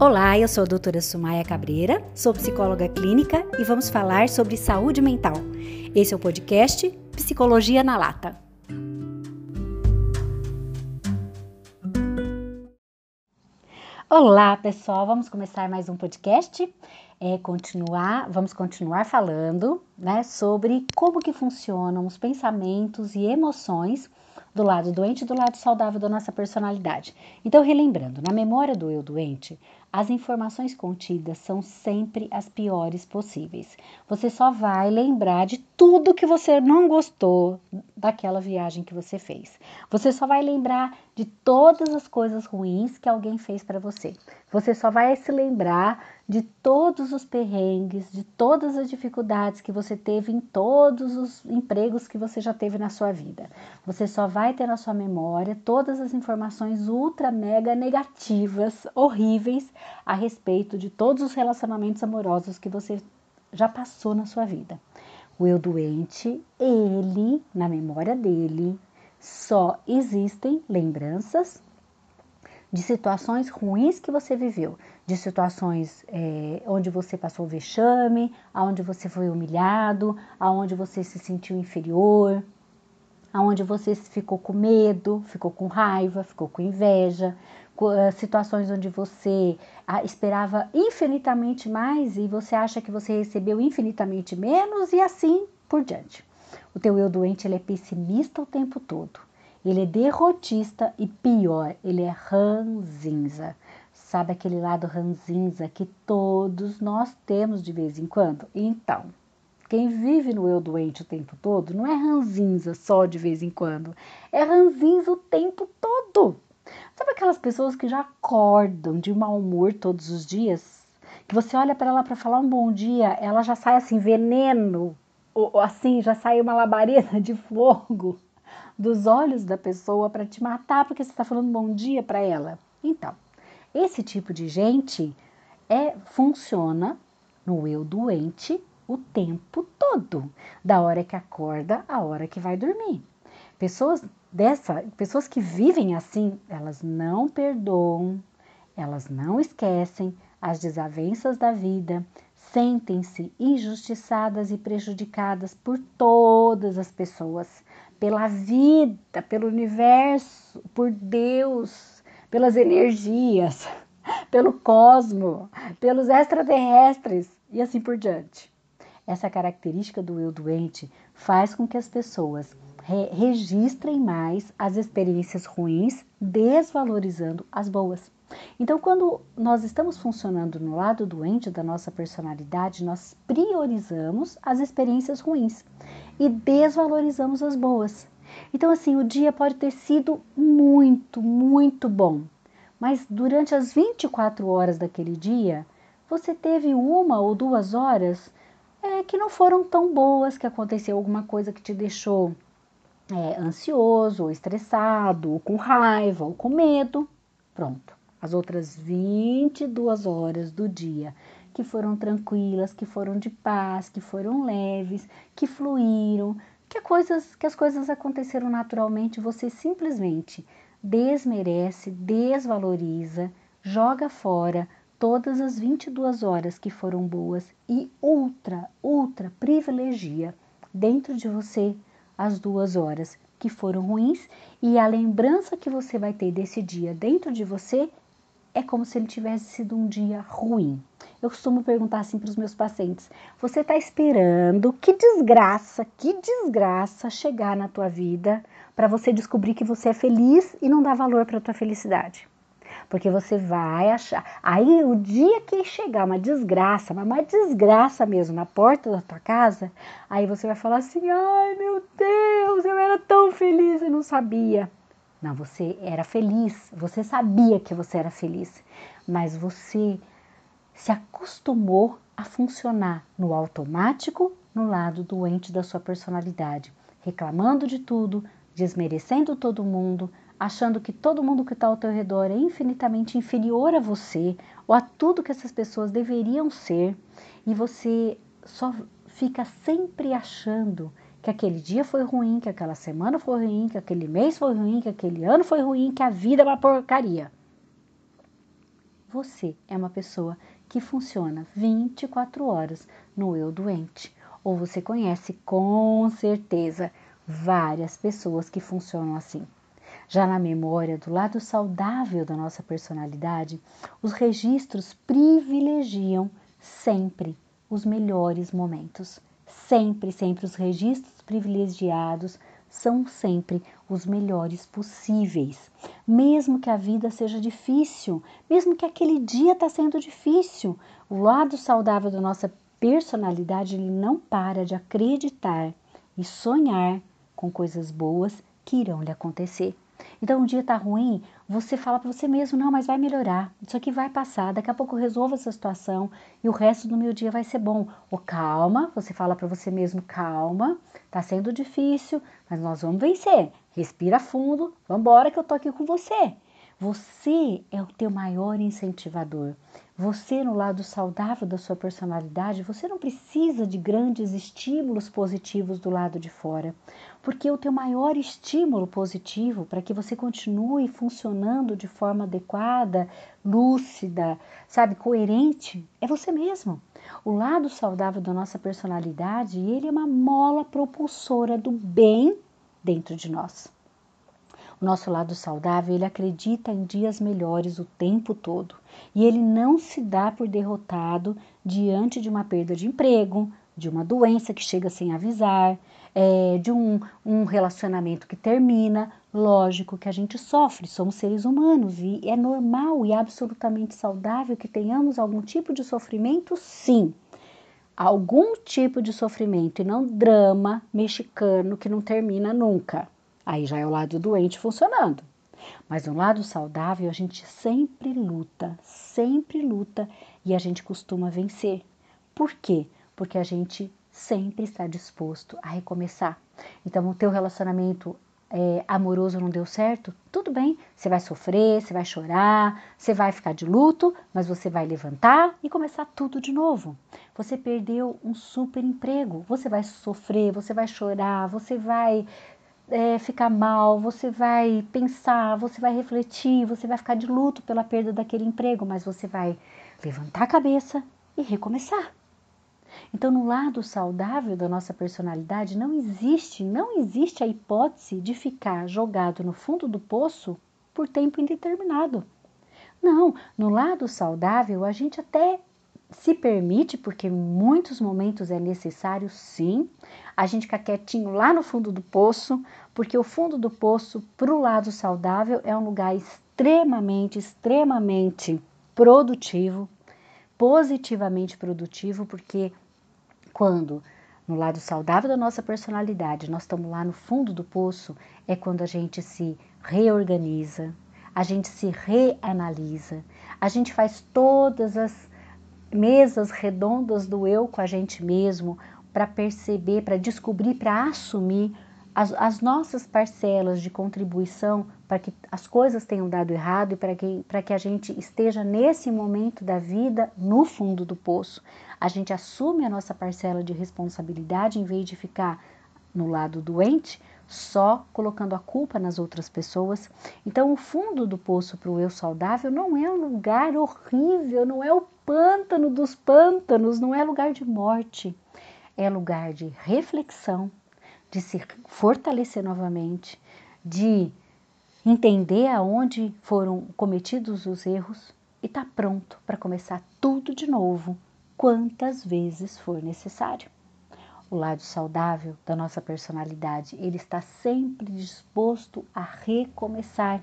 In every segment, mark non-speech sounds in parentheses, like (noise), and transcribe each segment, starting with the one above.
Olá, eu sou a doutora Sumaia Cabreira, sou psicóloga clínica e vamos falar sobre saúde mental. Esse é o podcast Psicologia na Lata. Olá, pessoal, vamos começar mais um podcast. É, continuar, vamos continuar falando, né, sobre como que funcionam os pensamentos e emoções do lado doente e do lado saudável da nossa personalidade. Então, relembrando, na memória do eu doente, as informações contidas são sempre as piores possíveis. Você só vai lembrar de tudo que você não gostou daquela viagem que você fez. Você só vai lembrar de todas as coisas ruins que alguém fez para você. Você só vai se lembrar de todos os perrengues, de todas as dificuldades que você teve em todos os empregos que você já teve na sua vida. Você só vai ter na sua memória todas as informações ultra mega negativas, horríveis a respeito de todos os relacionamentos amorosos que você já passou na sua vida. O eu doente, ele, na memória dele, só existem lembranças de situações ruins que você viveu, de situações é, onde você passou vexame, aonde você foi humilhado, aonde você se sentiu inferior, aonde você ficou com medo, ficou com raiva, ficou com inveja, eh, situações onde você ah, esperava infinitamente mais e você acha que você recebeu infinitamente menos e assim por diante. O teu eu doente ele é pessimista o tempo todo. Ele é derrotista e pior, ele é ranzinza. Sabe aquele lado ranzinza que todos nós temos de vez em quando? Então, quem vive no eu doente o tempo todo não é ranzinza só de vez em quando, é ranzinza o tempo todo. Sabe aquelas pessoas que já acordam de mau humor todos os dias? Que você olha para ela para falar um bom dia, ela já sai assim veneno, assim, já sai uma labareda de fogo dos olhos da pessoa para te matar porque você está falando bom dia para ela. Então, esse tipo de gente é funciona no eu doente o tempo todo, da hora que acorda à hora que vai dormir. Pessoas dessa, pessoas que vivem assim, elas não perdoam, elas não esquecem as desavenças da vida, sentem-se injustiçadas e prejudicadas por todas as pessoas, pela vida, pelo universo, por Deus, pelas energias, (laughs) pelo cosmo, pelos extraterrestres e assim por diante. Essa característica do eu doente faz com que as pessoas re registrem mais as experiências ruins, desvalorizando as boas. Então, quando nós estamos funcionando no lado doente da nossa personalidade, nós priorizamos as experiências ruins e desvalorizamos as boas. Então, assim, o dia pode ter sido muito, muito bom, mas durante as 24 horas daquele dia, você teve uma ou duas horas é, que não foram tão boas, que aconteceu alguma coisa que te deixou é, ansioso, ou estressado, ou com raiva, ou com medo. Pronto. As outras 22 horas do dia que foram tranquilas, que foram de paz, que foram leves, que fluíram, que, coisas, que as coisas aconteceram naturalmente, você simplesmente desmerece, desvaloriza, joga fora todas as 22 horas que foram boas e ultra, ultra privilegia dentro de você as duas horas que foram ruins. E a lembrança que você vai ter desse dia dentro de você é como se ele tivesse sido um dia ruim. Eu costumo perguntar assim para os meus pacientes: você está esperando que desgraça, que desgraça chegar na tua vida para você descobrir que você é feliz e não dá valor para a tua felicidade? Porque você vai achar. Aí o dia que chegar uma desgraça, uma desgraça mesmo na porta da tua casa, aí você vai falar assim: ai meu Deus, eu era tão feliz e não sabia. Não, você era feliz, você sabia que você era feliz, mas você se acostumou a funcionar no automático, no lado doente da sua personalidade, reclamando de tudo, desmerecendo todo mundo, achando que todo mundo que está ao teu redor é infinitamente inferior a você ou a tudo que essas pessoas deveriam ser, e você só fica sempre achando que aquele dia foi ruim, que aquela semana foi ruim, que aquele mês foi ruim, que aquele ano foi ruim, que a vida é uma porcaria. você é uma pessoa que funciona 24 horas no eu doente. Ou você conhece com certeza várias pessoas que funcionam assim. Já na memória, do lado saudável da nossa personalidade, os registros privilegiam sempre os melhores momentos. Sempre, sempre os registros privilegiados são sempre os melhores possíveis. Mesmo que a vida seja difícil, mesmo que aquele dia está sendo difícil, o lado saudável da nossa personalidade ele não para de acreditar e sonhar com coisas boas que irão lhe acontecer. Então, um dia tá ruim, você fala para você mesmo: não, mas vai melhorar, isso aqui vai passar, daqui a pouco eu resolvo essa situação e o resto do meu dia vai ser bom. Ou calma, você fala para você mesmo: calma, tá sendo difícil, mas nós vamos vencer. Respira fundo, vamos embora que eu tô aqui com você. Você é o teu maior incentivador. Você, no lado saudável da sua personalidade, você não precisa de grandes estímulos positivos do lado de fora, porque o teu maior estímulo positivo para que você continue funcionando de forma adequada, lúcida, sabe, coerente, é você mesmo. O lado saudável da nossa personalidade, ele é uma mola propulsora do bem dentro de nós. O nosso lado saudável, ele acredita em dias melhores o tempo todo. E ele não se dá por derrotado diante de uma perda de emprego, de uma doença que chega sem avisar, é, de um, um relacionamento que termina. Lógico que a gente sofre, somos seres humanos e é normal e absolutamente saudável que tenhamos algum tipo de sofrimento, sim algum tipo de sofrimento e não drama mexicano que não termina nunca. Aí já é o lado doente funcionando. Mas no lado saudável, a gente sempre luta, sempre luta e a gente costuma vencer. Por quê? Porque a gente sempre está disposto a recomeçar. Então, o teu relacionamento é, amoroso não deu certo, tudo bem, você vai sofrer, você vai chorar, você vai ficar de luto, mas você vai levantar e começar tudo de novo. Você perdeu um super emprego, você vai sofrer, você vai chorar, você vai é, ficar mal, você vai pensar, você vai refletir, você vai ficar de luto pela perda daquele emprego, mas você vai levantar a cabeça e recomeçar. Então, no lado saudável da nossa personalidade, não existe, não existe a hipótese de ficar jogado no fundo do poço por tempo indeterminado. Não, no lado saudável, a gente até se permite, porque em muitos momentos é necessário sim, a gente ficar quietinho lá no fundo do poço, porque o fundo do poço, para o lado saudável, é um lugar extremamente, extremamente produtivo, positivamente produtivo, porque quando no lado saudável da nossa personalidade, nós estamos lá no fundo do poço, é quando a gente se reorganiza, a gente se reanalisa, a gente faz todas as mesas redondas do eu com a gente mesmo para perceber, para descobrir, para assumir as, as, nossas parcelas de contribuição para que as coisas tenham dado errado e para que, para que a gente esteja nesse momento da vida no fundo do poço. A gente assume a nossa parcela de responsabilidade em vez de ficar no lado doente, só colocando a culpa nas outras pessoas. Então, o fundo do poço para o eu saudável não é um lugar horrível, não é o pântano dos pântanos, não é lugar de morte, é lugar de reflexão, de se fortalecer novamente, de entender aonde foram cometidos os erros e estar tá pronto para começar tudo de novo, quantas vezes for necessário o lado saudável da nossa personalidade, ele está sempre disposto a recomeçar,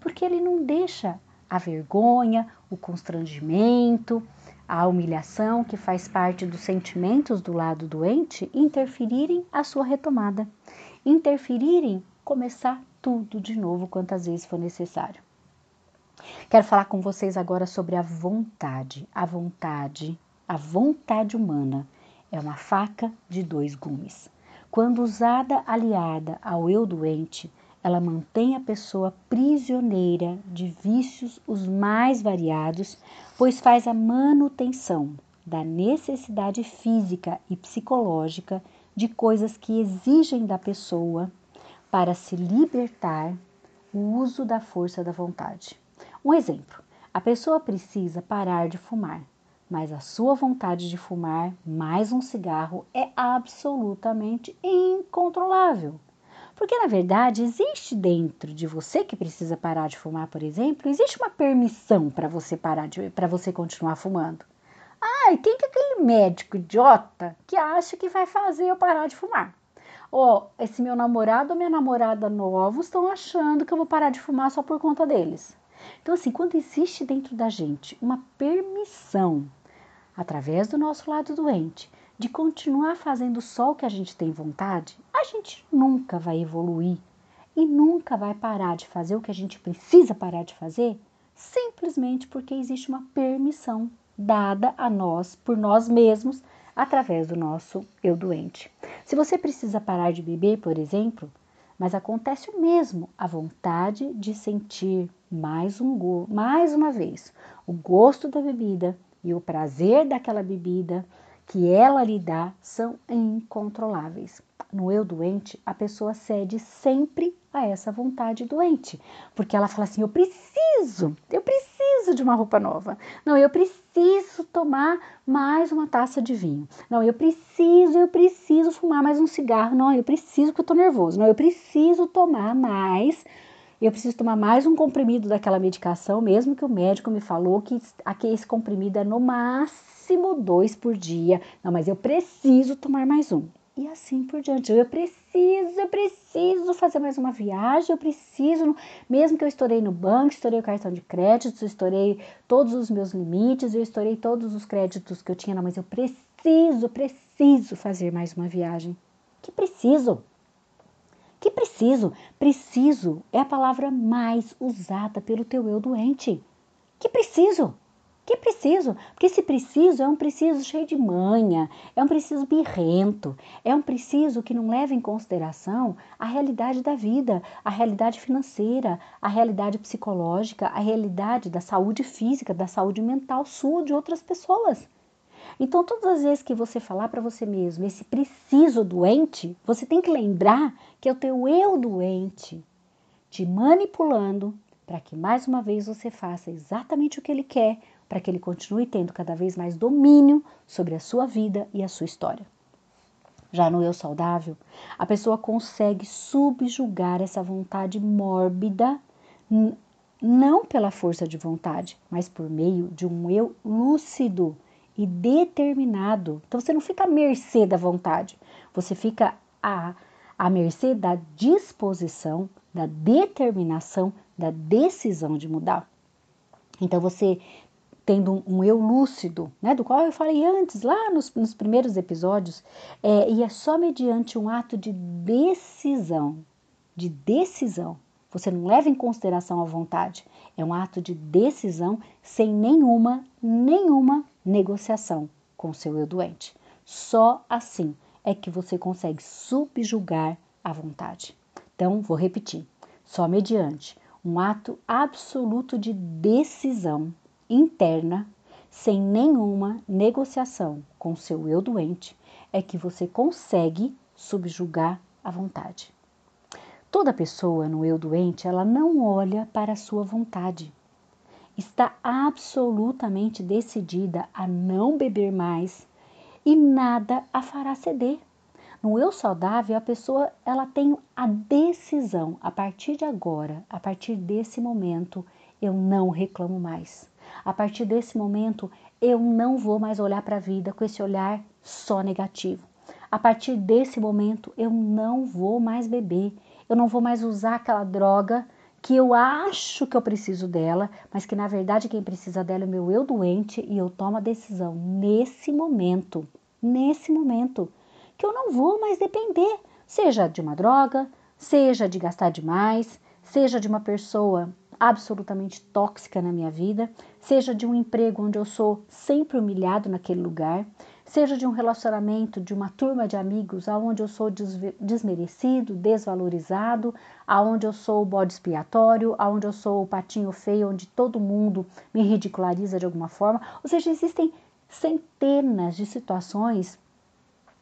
porque ele não deixa a vergonha, o constrangimento, a humilhação que faz parte dos sentimentos do lado doente interferirem a sua retomada, interferirem começar tudo de novo quantas vezes for necessário. Quero falar com vocês agora sobre a vontade, a vontade, a vontade humana é uma faca de dois gumes. Quando usada aliada ao eu doente, ela mantém a pessoa prisioneira de vícios os mais variados, pois faz a manutenção da necessidade física e psicológica de coisas que exigem da pessoa para se libertar o uso da força da vontade. Um exemplo: A pessoa precisa parar de fumar, mas a sua vontade de fumar mais um cigarro é absolutamente incontrolável. Porque na verdade existe dentro de você que precisa parar de fumar, por exemplo, existe uma permissão para você parar de para você continuar fumando. Ai, quem que é aquele médico idiota que acha que vai fazer eu parar de fumar? Oh, esse meu namorado ou minha namorada novos estão achando que eu vou parar de fumar só por conta deles. Então, assim, quando existe dentro da gente uma permissão, através do nosso lado doente, de continuar fazendo só o que a gente tem vontade, a gente nunca vai evoluir e nunca vai parar de fazer o que a gente precisa parar de fazer, simplesmente porque existe uma permissão dada a nós por nós mesmos através do nosso eu doente. Se você precisa parar de beber, por exemplo, mas acontece o mesmo, a vontade de sentir mais um mais uma vez o gosto da bebida e o prazer daquela bebida que ela lhe dá são incontroláveis. No eu doente, a pessoa cede sempre a essa vontade doente, porque ela fala assim: eu preciso, eu preciso de uma roupa nova. Não, eu preciso tomar mais uma taça de vinho. Não, eu preciso, eu preciso fumar mais um cigarro. Não, eu preciso porque eu tô nervoso. Não, eu preciso tomar mais eu preciso tomar mais um comprimido daquela medicação, mesmo que o médico me falou que esse comprimido é no máximo dois por dia. Não, mas eu preciso tomar mais um. E assim por diante. Eu preciso, eu preciso fazer mais uma viagem, eu preciso, mesmo que eu estourei no banco, estourei o cartão de crédito, estourei todos os meus limites, eu estourei todos os créditos que eu tinha, não, mas eu preciso, preciso fazer mais uma viagem. Que preciso? Que preciso? Preciso é a palavra mais usada pelo teu eu doente. Que preciso? Que preciso? Porque esse preciso é um preciso cheio de manha, é um preciso birrento, é um preciso que não leva em consideração a realidade da vida, a realidade financeira, a realidade psicológica, a realidade da saúde física, da saúde mental sua de outras pessoas. Então, todas as vezes que você falar para você mesmo esse preciso doente, você tem que lembrar que é o teu eu doente te manipulando para que mais uma vez você faça exatamente o que ele quer, para que ele continue tendo cada vez mais domínio sobre a sua vida e a sua história. Já no eu saudável, a pessoa consegue subjugar essa vontade mórbida, não pela força de vontade, mas por meio de um eu lúcido e determinado. Então você não fica à mercê da vontade, você fica à, à mercê da disposição, da determinação, da decisão de mudar. Então você tendo um, um eu lúcido, né, do qual eu falei antes, lá nos, nos primeiros episódios, é, e é só mediante um ato de decisão, de decisão, você não leva em consideração a vontade, é um ato de decisão sem nenhuma, nenhuma negociação com o seu eu doente. Só assim é que você consegue subjugar a vontade. Então, vou repetir: só mediante um ato absoluto de decisão interna, sem nenhuma negociação com o seu eu doente, é que você consegue subjugar a vontade. Toda pessoa no eu doente, ela não olha para a sua vontade está absolutamente decidida a não beber mais e nada a fará ceder. No eu saudável, a pessoa ela tem a decisão a partir de agora, a partir desse momento, eu não reclamo mais. A partir desse momento, eu não vou mais olhar para a vida com esse olhar só negativo. A partir desse momento, eu não vou mais beber, eu não vou mais usar aquela droga que eu acho que eu preciso dela, mas que na verdade quem precisa dela é meu eu doente e eu tomo a decisão nesse momento, nesse momento, que eu não vou mais depender, seja de uma droga, seja de gastar demais, seja de uma pessoa absolutamente tóxica na minha vida, seja de um emprego onde eu sou sempre humilhado naquele lugar, seja de um relacionamento, de uma turma de amigos, aonde eu sou desmerecido, desvalorizado, aonde eu sou o bode expiatório, aonde eu sou o patinho feio, onde todo mundo me ridiculariza de alguma forma. Ou seja, existem centenas de situações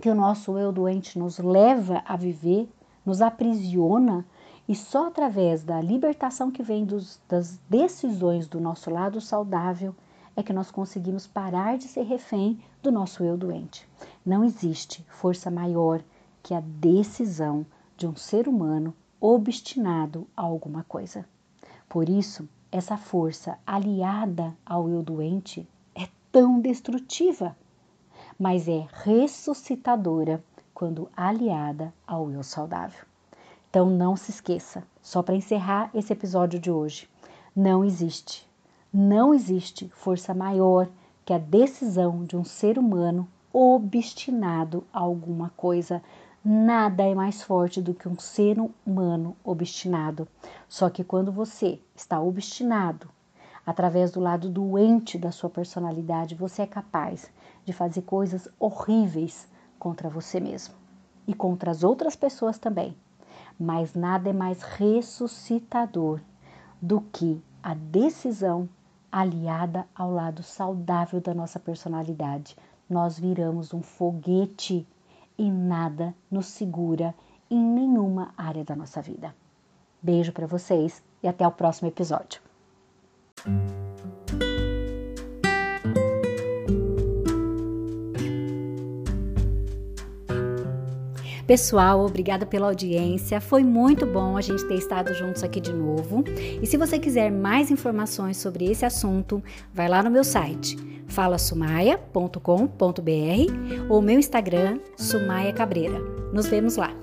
que o nosso eu doente nos leva a viver, nos aprisiona E só através da libertação que vem dos, das decisões do nosso lado saudável é que nós conseguimos parar de ser refém do nosso eu doente. Não existe força maior que a decisão de um ser humano obstinado a alguma coisa. Por isso, essa força aliada ao eu doente é tão destrutiva, mas é ressuscitadora quando aliada ao eu saudável. Então não se esqueça, só para encerrar esse episódio de hoje, não existe, não existe força maior que a decisão de um ser humano obstinado a alguma coisa. Nada é mais forte do que um ser humano obstinado. Só que quando você está obstinado, através do lado doente da sua personalidade, você é capaz de fazer coisas horríveis contra você mesmo e contra as outras pessoas também. Mas nada é mais ressuscitador do que a decisão aliada ao lado saudável da nossa personalidade. Nós viramos um foguete e nada nos segura em nenhuma área da nossa vida. Beijo para vocês e até o próximo episódio. Pessoal, obrigada pela audiência. Foi muito bom a gente ter estado juntos aqui de novo. E se você quiser mais informações sobre esse assunto, vai lá no meu site falasumaia.com.br ou meu Instagram Sumaia Cabreira. Nos vemos lá.